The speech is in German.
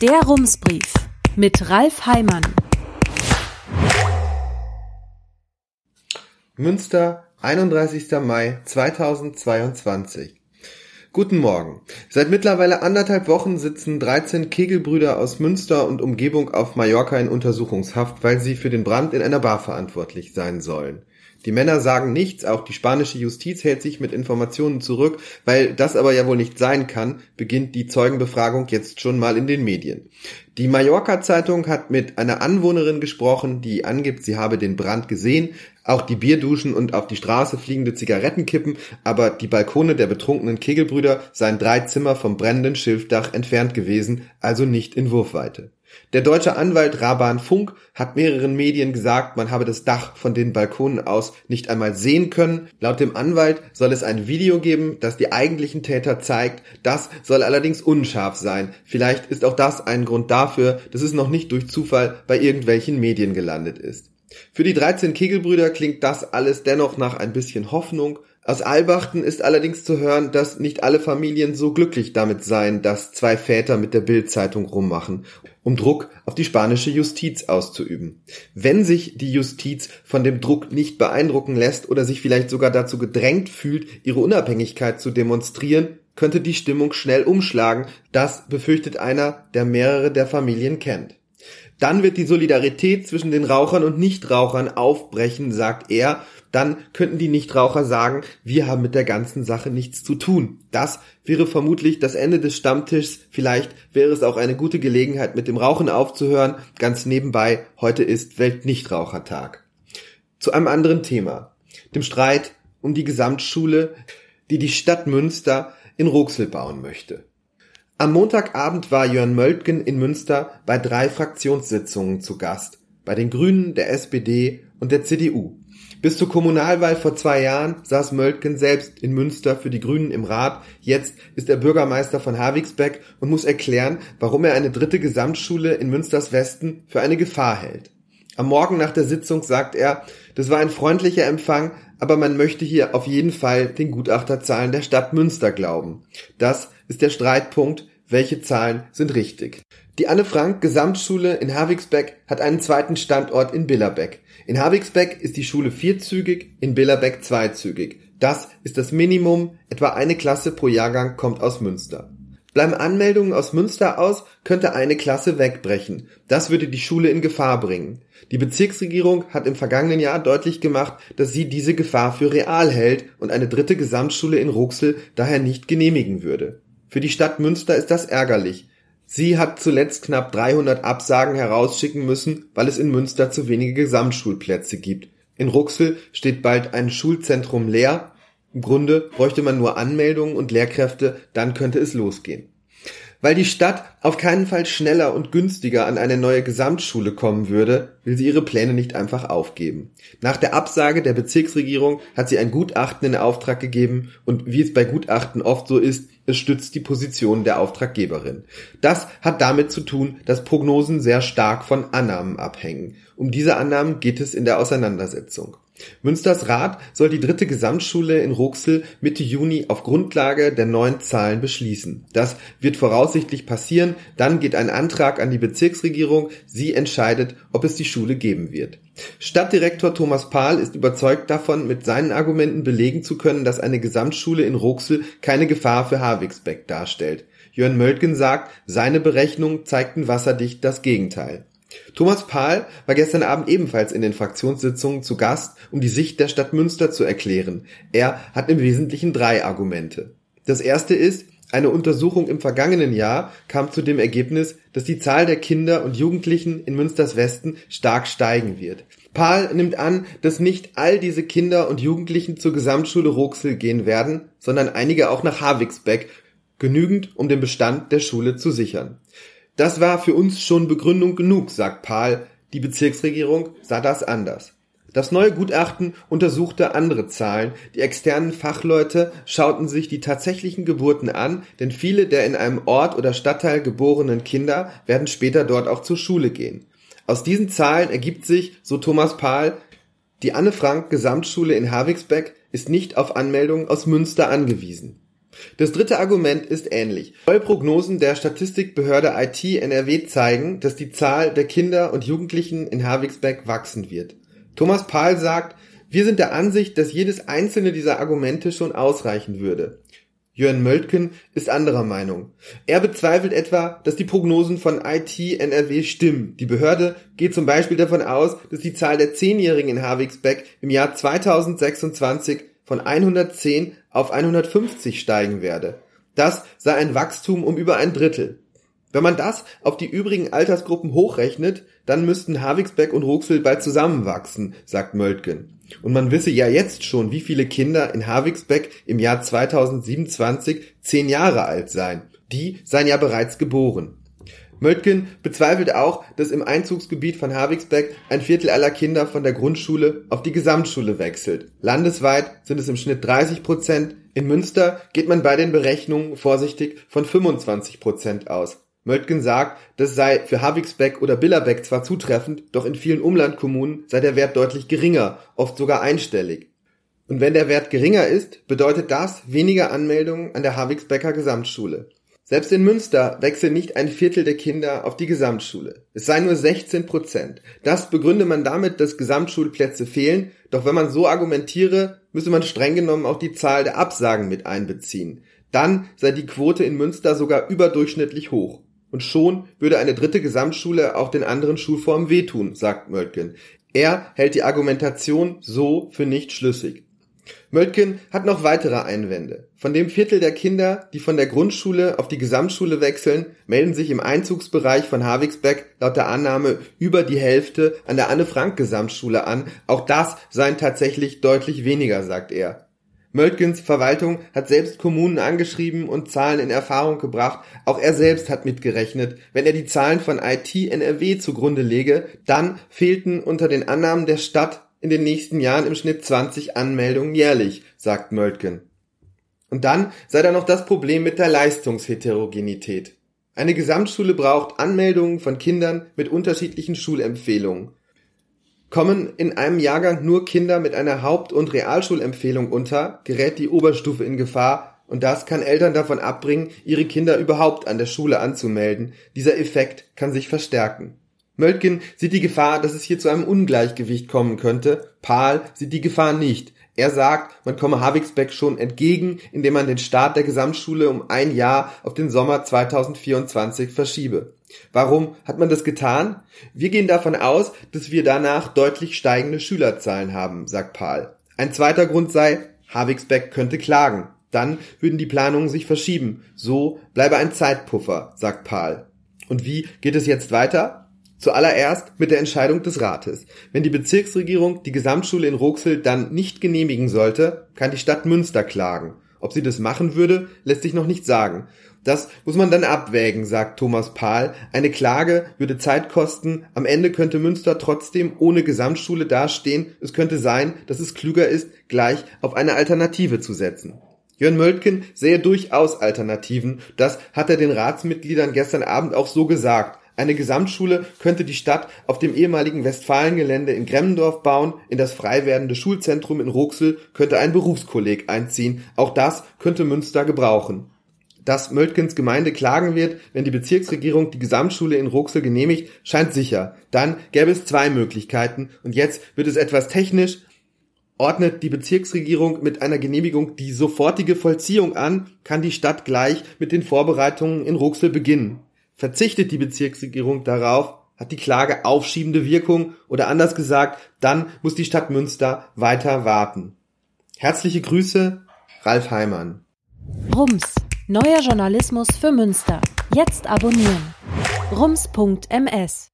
Der Rumsbrief mit Ralf Heimann. Münster, 31. Mai 2022. Guten Morgen. Seit mittlerweile anderthalb Wochen sitzen 13 Kegelbrüder aus Münster und Umgebung auf Mallorca in Untersuchungshaft, weil sie für den Brand in einer Bar verantwortlich sein sollen. Die Männer sagen nichts, auch die spanische Justiz hält sich mit Informationen zurück, weil das aber ja wohl nicht sein kann, beginnt die Zeugenbefragung jetzt schon mal in den Medien. Die Mallorca-Zeitung hat mit einer Anwohnerin gesprochen, die angibt, sie habe den Brand gesehen, auch die Bierduschen und auf die Straße fliegende Zigarettenkippen, aber die Balkone der betrunkenen Kegelbrüder seien drei Zimmer vom brennenden Schilfdach entfernt gewesen, also nicht in Wurfweite. Der deutsche Anwalt Raban Funk hat mehreren Medien gesagt, man habe das Dach von den Balkonen aus nicht einmal sehen können. Laut dem Anwalt soll es ein Video geben, das die eigentlichen Täter zeigt. Das soll allerdings unscharf sein. Vielleicht ist auch das ein Grund dafür, dass es noch nicht durch Zufall bei irgendwelchen Medien gelandet ist. Für die 13 Kegelbrüder klingt das alles dennoch nach ein bisschen Hoffnung aus Albachten ist allerdings zu hören, dass nicht alle Familien so glücklich damit seien, dass zwei Väter mit der Bildzeitung rummachen, um Druck auf die spanische Justiz auszuüben. Wenn sich die Justiz von dem Druck nicht beeindrucken lässt oder sich vielleicht sogar dazu gedrängt fühlt, ihre Unabhängigkeit zu demonstrieren, könnte die Stimmung schnell umschlagen. Das befürchtet einer, der mehrere der Familien kennt. Dann wird die Solidarität zwischen den Rauchern und Nichtrauchern aufbrechen, sagt er. Dann könnten die Nichtraucher sagen, wir haben mit der ganzen Sache nichts zu tun. Das wäre vermutlich das Ende des Stammtischs. Vielleicht wäre es auch eine gute Gelegenheit, mit dem Rauchen aufzuhören. Ganz nebenbei, heute ist Weltnichtrauchertag. Zu einem anderen Thema. Dem Streit um die Gesamtschule, die die Stadt Münster in Roxel bauen möchte. Am Montagabend war Jörn Möltgen in Münster bei drei Fraktionssitzungen zu Gast, bei den Grünen, der SPD und der CDU. Bis zur Kommunalwahl vor zwei Jahren saß Möltgen selbst in Münster für die Grünen im Rat. Jetzt ist er Bürgermeister von Havigsbeck und muss erklären, warum er eine dritte Gesamtschule in Münsters Westen für eine Gefahr hält. Am Morgen nach der Sitzung sagt er, das war ein freundlicher Empfang, aber man möchte hier auf jeden Fall den Gutachterzahlen der Stadt Münster glauben. Das ist der Streitpunkt, welche Zahlen sind richtig. Die Anne Frank Gesamtschule in Havigsbeck hat einen zweiten Standort in Billerbeck. In Havigsbeck ist die Schule vierzügig, in Billerbeck zweizügig. Das ist das Minimum, etwa eine Klasse pro Jahrgang kommt aus Münster. Bleiben Anmeldungen aus Münster aus, könnte eine Klasse wegbrechen. Das würde die Schule in Gefahr bringen. Die Bezirksregierung hat im vergangenen Jahr deutlich gemacht, dass sie diese Gefahr für real hält und eine dritte Gesamtschule in Ruxel daher nicht genehmigen würde. Für die Stadt Münster ist das ärgerlich. Sie hat zuletzt knapp 300 Absagen herausschicken müssen, weil es in Münster zu wenige Gesamtschulplätze gibt. In Ruxel steht bald ein Schulzentrum leer. Im Grunde bräuchte man nur Anmeldungen und Lehrkräfte, dann könnte es losgehen. Weil die Stadt auf keinen Fall schneller und günstiger an eine neue Gesamtschule kommen würde, will sie ihre Pläne nicht einfach aufgeben. Nach der Absage der Bezirksregierung hat sie ein Gutachten in Auftrag gegeben und wie es bei Gutachten oft so ist, es stützt die Position der Auftraggeberin. Das hat damit zu tun, dass Prognosen sehr stark von Annahmen abhängen. Um diese Annahmen geht es in der Auseinandersetzung. Münsters Rat soll die dritte Gesamtschule in Roxel Mitte Juni auf Grundlage der neuen Zahlen beschließen. Das wird voraussichtlich passieren, dann geht ein Antrag an die Bezirksregierung, sie entscheidet, ob es die Schule geben wird. Stadtdirektor Thomas Pahl ist überzeugt davon, mit seinen Argumenten belegen zu können, dass eine Gesamtschule in Roxel keine Gefahr für Havigsbeck darstellt. Jörn Möltgen sagt, seine Berechnungen zeigten wasserdicht das Gegenteil. Thomas Pahl war gestern Abend ebenfalls in den Fraktionssitzungen zu Gast, um die Sicht der Stadt Münster zu erklären. Er hat im Wesentlichen drei Argumente. Das erste ist, eine Untersuchung im vergangenen Jahr kam zu dem Ergebnis, dass die Zahl der Kinder und Jugendlichen in Münsters Westen stark steigen wird. Pahl nimmt an, dass nicht all diese Kinder und Jugendlichen zur Gesamtschule Roxel gehen werden, sondern einige auch nach Havigsbeck, genügend, um den Bestand der Schule zu sichern. Das war für uns schon Begründung genug, sagt Pahl. Die Bezirksregierung sah das anders. Das neue Gutachten untersuchte andere Zahlen. Die externen Fachleute schauten sich die tatsächlichen Geburten an, denn viele der in einem Ort oder Stadtteil geborenen Kinder werden später dort auch zur Schule gehen. Aus diesen Zahlen ergibt sich, so Thomas Pahl, die Anne Frank Gesamtschule in Havigsbeck ist nicht auf Anmeldungen aus Münster angewiesen. Das dritte Argument ist ähnlich. Neue Prognosen der Statistikbehörde IT NRW zeigen, dass die Zahl der Kinder und Jugendlichen in Havixbeck wachsen wird. Thomas Pahl sagt, wir sind der Ansicht, dass jedes einzelne dieser Argumente schon ausreichen würde. Jörn Möltgen ist anderer Meinung. Er bezweifelt etwa, dass die Prognosen von IT NRW stimmen. Die Behörde geht zum Beispiel davon aus, dass die Zahl der Zehnjährigen in Havixbeck im Jahr 2026 von 110 auf 150 steigen werde. Das sei ein Wachstum um über ein Drittel. Wenn man das auf die übrigen Altersgruppen hochrechnet, dann müssten Havixbeck und Ruxel bald zusammenwachsen, sagt Möltgen. Und man wisse ja jetzt schon, wie viele Kinder in Havixbeck im Jahr 2027 zehn Jahre alt seien. Die seien ja bereits geboren. Möttgen bezweifelt auch, dass im Einzugsgebiet von Havixbeck ein Viertel aller Kinder von der Grundschule auf die Gesamtschule wechselt. Landesweit sind es im Schnitt 30 Prozent. In Münster geht man bei den Berechnungen vorsichtig von 25 Prozent aus. Möttgen sagt, das sei für Havixbeck oder Billerbeck zwar zutreffend, doch in vielen Umlandkommunen sei der Wert deutlich geringer, oft sogar einstellig. Und wenn der Wert geringer ist, bedeutet das weniger Anmeldungen an der Havixbecker Gesamtschule. Selbst in Münster wechseln nicht ein Viertel der Kinder auf die Gesamtschule. Es seien nur 16 Prozent. Das begründe man damit, dass Gesamtschulplätze fehlen, doch wenn man so argumentiere, müsse man streng genommen auch die Zahl der Absagen mit einbeziehen. Dann sei die Quote in Münster sogar überdurchschnittlich hoch. Und schon würde eine dritte Gesamtschule auch den anderen Schulformen wehtun, sagt Möltgen. Er hält die Argumentation so für nicht schlüssig. Möltgen hat noch weitere Einwände. Von dem Viertel der Kinder, die von der Grundschule auf die Gesamtschule wechseln, melden sich im Einzugsbereich von Havixbeck laut der Annahme über die Hälfte an der Anne-Frank-Gesamtschule an. Auch das seien tatsächlich deutlich weniger, sagt er. Möltgens Verwaltung hat selbst Kommunen angeschrieben und Zahlen in Erfahrung gebracht. Auch er selbst hat mitgerechnet. Wenn er die Zahlen von IT NRW zugrunde lege, dann fehlten unter den Annahmen der Stadt in den nächsten Jahren im Schnitt 20 Anmeldungen jährlich, sagt Möltgen. Und dann sei da noch das Problem mit der Leistungsheterogenität. Eine Gesamtschule braucht Anmeldungen von Kindern mit unterschiedlichen Schulempfehlungen. Kommen in einem Jahrgang nur Kinder mit einer Haupt- und Realschulempfehlung unter, gerät die Oberstufe in Gefahr und das kann Eltern davon abbringen, ihre Kinder überhaupt an der Schule anzumelden. Dieser Effekt kann sich verstärken. Möltgen sieht die Gefahr, dass es hier zu einem Ungleichgewicht kommen könnte. Pahl sieht die Gefahr nicht. Er sagt, man komme Havixbeck schon entgegen, indem man den Start der Gesamtschule um ein Jahr auf den Sommer 2024 verschiebe. Warum hat man das getan? Wir gehen davon aus, dass wir danach deutlich steigende Schülerzahlen haben, sagt Pahl. Ein zweiter Grund sei, Havixbeck könnte klagen. Dann würden die Planungen sich verschieben. So bleibe ein Zeitpuffer, sagt Pahl. Und wie geht es jetzt weiter? Zuallererst mit der Entscheidung des Rates. Wenn die Bezirksregierung die Gesamtschule in Roxel dann nicht genehmigen sollte, kann die Stadt Münster klagen. Ob sie das machen würde, lässt sich noch nicht sagen. Das muss man dann abwägen, sagt Thomas Pahl. Eine Klage würde Zeit kosten. Am Ende könnte Münster trotzdem ohne Gesamtschule dastehen. Es könnte sein, dass es klüger ist, gleich auf eine Alternative zu setzen. Jörn Möltgen sähe durchaus Alternativen. Das hat er den Ratsmitgliedern gestern Abend auch so gesagt. Eine Gesamtschule könnte die Stadt auf dem ehemaligen Westfalengelände in Gremmendorf bauen, in das frei werdende Schulzentrum in Ruxel könnte ein Berufskolleg einziehen. Auch das könnte Münster gebrauchen. Dass Möltkens Gemeinde klagen wird, wenn die Bezirksregierung die Gesamtschule in Ruxel genehmigt, scheint sicher. Dann gäbe es zwei Möglichkeiten und jetzt wird es etwas technisch. Ordnet die Bezirksregierung mit einer Genehmigung die sofortige Vollziehung an, kann die Stadt gleich mit den Vorbereitungen in Ruxel beginnen. Verzichtet die Bezirksregierung darauf, hat die Klage aufschiebende Wirkung oder anders gesagt, dann muss die Stadt Münster weiter warten. Herzliche Grüße, Ralf Heimann. Rums, neuer Journalismus für Münster. Jetzt abonnieren. rums.ms